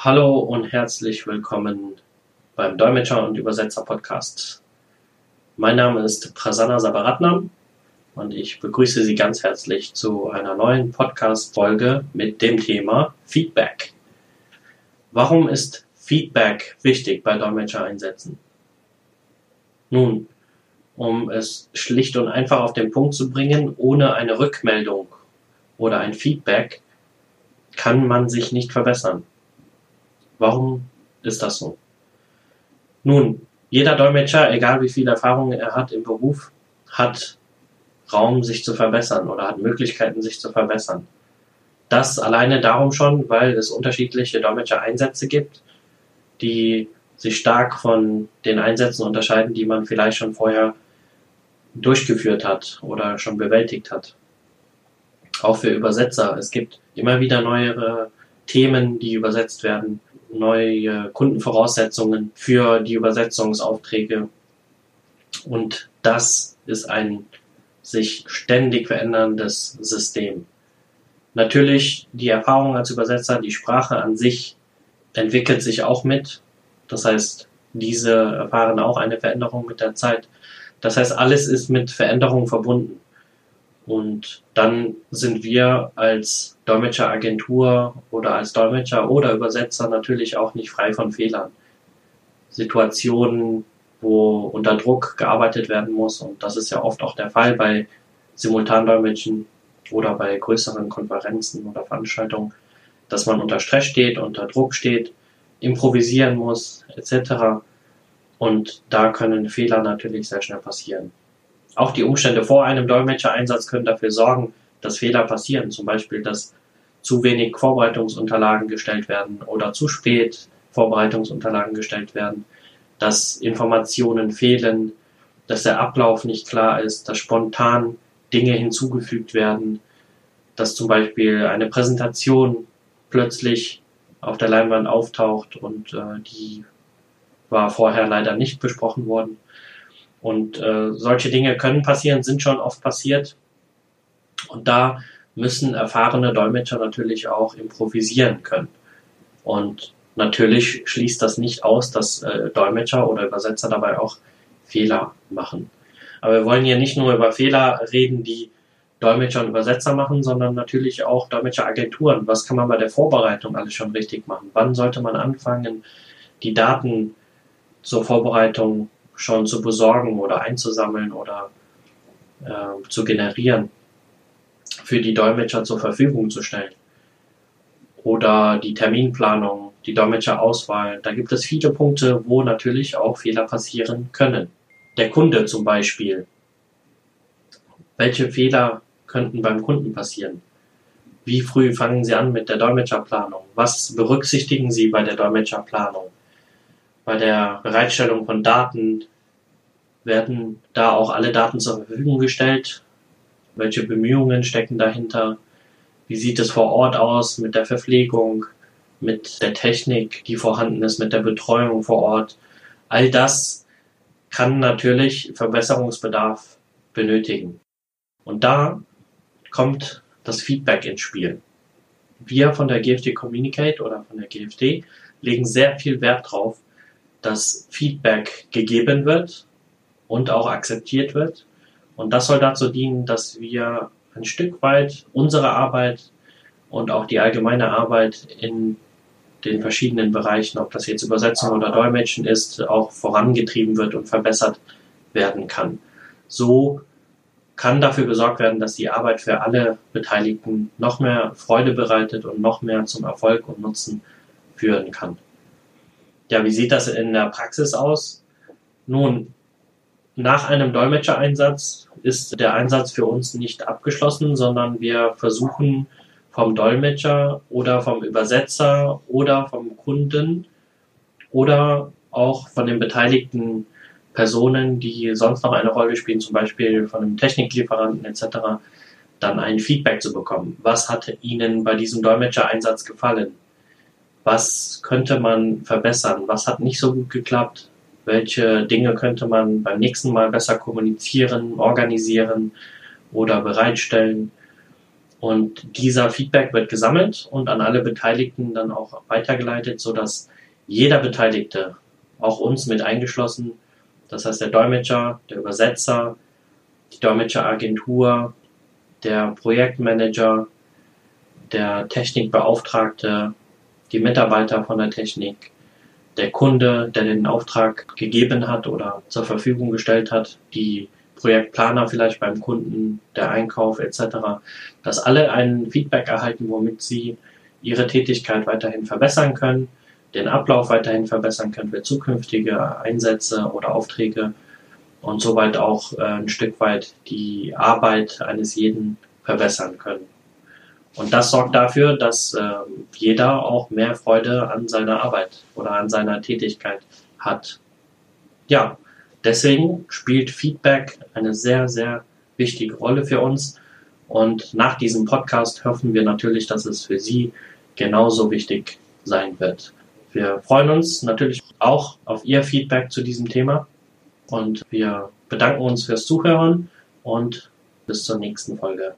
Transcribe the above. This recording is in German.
Hallo und herzlich willkommen beim Dolmetscher und Übersetzer Podcast. Mein Name ist Prasanna Sabaratnam und ich begrüße Sie ganz herzlich zu einer neuen Podcast-Folge mit dem Thema Feedback. Warum ist Feedback wichtig bei Dolmetscher-Einsätzen? Nun, um es schlicht und einfach auf den Punkt zu bringen, ohne eine Rückmeldung oder ein Feedback kann man sich nicht verbessern. Warum ist das so? Nun, jeder Dolmetscher, egal wie viel Erfahrung er hat im Beruf, hat Raum, sich zu verbessern oder hat Möglichkeiten, sich zu verbessern. Das alleine darum schon, weil es unterschiedliche Dolmetscher-Einsätze gibt, die sich stark von den Einsätzen unterscheiden, die man vielleicht schon vorher durchgeführt hat oder schon bewältigt hat. Auch für Übersetzer. Es gibt immer wieder neuere Themen, die übersetzt werden neue Kundenvoraussetzungen für die Übersetzungsaufträge. Und das ist ein sich ständig veränderndes System. Natürlich die Erfahrung als Übersetzer, die Sprache an sich entwickelt sich auch mit. Das heißt, diese erfahren auch eine Veränderung mit der Zeit. Das heißt, alles ist mit Veränderung verbunden. Und dann sind wir als Dolmetscheragentur oder als Dolmetscher oder Übersetzer natürlich auch nicht frei von Fehlern. Situationen, wo unter Druck gearbeitet werden muss, und das ist ja oft auch der Fall bei Simultandolmetschen oder bei größeren Konferenzen oder Veranstaltungen, dass man unter Stress steht, unter Druck steht, improvisieren muss, etc. Und da können Fehler natürlich sehr schnell passieren. Auch die Umstände vor einem Dolmetschereinsatz können dafür sorgen, dass Fehler passieren. Zum Beispiel, dass zu wenig Vorbereitungsunterlagen gestellt werden oder zu spät Vorbereitungsunterlagen gestellt werden, dass Informationen fehlen, dass der Ablauf nicht klar ist, dass spontan Dinge hinzugefügt werden, dass zum Beispiel eine Präsentation plötzlich auf der Leinwand auftaucht und äh, die war vorher leider nicht besprochen worden. Und äh, solche Dinge können passieren, sind schon oft passiert. Und da müssen erfahrene Dolmetscher natürlich auch improvisieren können. Und natürlich schließt das nicht aus, dass äh, Dolmetscher oder Übersetzer dabei auch Fehler machen. Aber wir wollen hier nicht nur über Fehler reden, die Dolmetscher und Übersetzer machen, sondern natürlich auch Dolmetscheragenturen. Was kann man bei der Vorbereitung alles schon richtig machen? Wann sollte man anfangen, die Daten zur Vorbereitung schon zu besorgen oder einzusammeln oder äh, zu generieren, für die Dolmetscher zur Verfügung zu stellen. Oder die Terminplanung, die Dolmetscherauswahl. Da gibt es viele Punkte, wo natürlich auch Fehler passieren können. Der Kunde zum Beispiel. Welche Fehler könnten beim Kunden passieren? Wie früh fangen Sie an mit der Dolmetscherplanung? Was berücksichtigen Sie bei der Dolmetscherplanung? Bei der Bereitstellung von Daten werden da auch alle Daten zur Verfügung gestellt. Welche Bemühungen stecken dahinter? Wie sieht es vor Ort aus mit der Verpflegung, mit der Technik, die vorhanden ist, mit der Betreuung vor Ort? All das kann natürlich Verbesserungsbedarf benötigen. Und da kommt das Feedback ins Spiel. Wir von der GFD Communicate oder von der GFD legen sehr viel Wert drauf, dass Feedback gegeben wird und auch akzeptiert wird. Und das soll dazu dienen, dass wir ein Stück weit unsere Arbeit und auch die allgemeine Arbeit in den verschiedenen Bereichen, ob das jetzt Übersetzung oder Dolmetschen ist, auch vorangetrieben wird und verbessert werden kann. So kann dafür gesorgt werden, dass die Arbeit für alle Beteiligten noch mehr Freude bereitet und noch mehr zum Erfolg und Nutzen führen kann. Ja, wie sieht das in der Praxis aus? Nun, nach einem Dolmetschereinsatz ist der Einsatz für uns nicht abgeschlossen, sondern wir versuchen vom Dolmetscher oder vom Übersetzer oder vom Kunden oder auch von den beteiligten Personen, die sonst noch eine Rolle spielen, zum Beispiel von einem Techniklieferanten etc., dann ein Feedback zu bekommen. Was hat Ihnen bei diesem Dolmetschereinsatz gefallen? Was könnte man verbessern, was hat nicht so gut geklappt, welche Dinge könnte man beim nächsten Mal besser kommunizieren, organisieren oder bereitstellen. Und dieser Feedback wird gesammelt und an alle Beteiligten dann auch weitergeleitet, sodass jeder Beteiligte, auch uns mit eingeschlossen, das heißt der Dolmetscher, der Übersetzer, die Dolmetscheragentur, der Projektmanager, der Technikbeauftragte, die Mitarbeiter von der Technik, der Kunde, der den Auftrag gegeben hat oder zur Verfügung gestellt hat, die Projektplaner vielleicht beim Kunden, der Einkauf etc., dass alle ein Feedback erhalten, womit sie ihre Tätigkeit weiterhin verbessern können, den Ablauf weiterhin verbessern können für zukünftige Einsätze oder Aufträge und soweit auch äh, ein Stück weit die Arbeit eines jeden verbessern können. Und das sorgt dafür, dass äh, jeder auch mehr Freude an seiner Arbeit oder an seiner Tätigkeit hat. Ja, deswegen spielt Feedback eine sehr, sehr wichtige Rolle für uns. Und nach diesem Podcast hoffen wir natürlich, dass es für Sie genauso wichtig sein wird. Wir freuen uns natürlich auch auf Ihr Feedback zu diesem Thema und wir bedanken uns fürs Zuhören und bis zur nächsten Folge.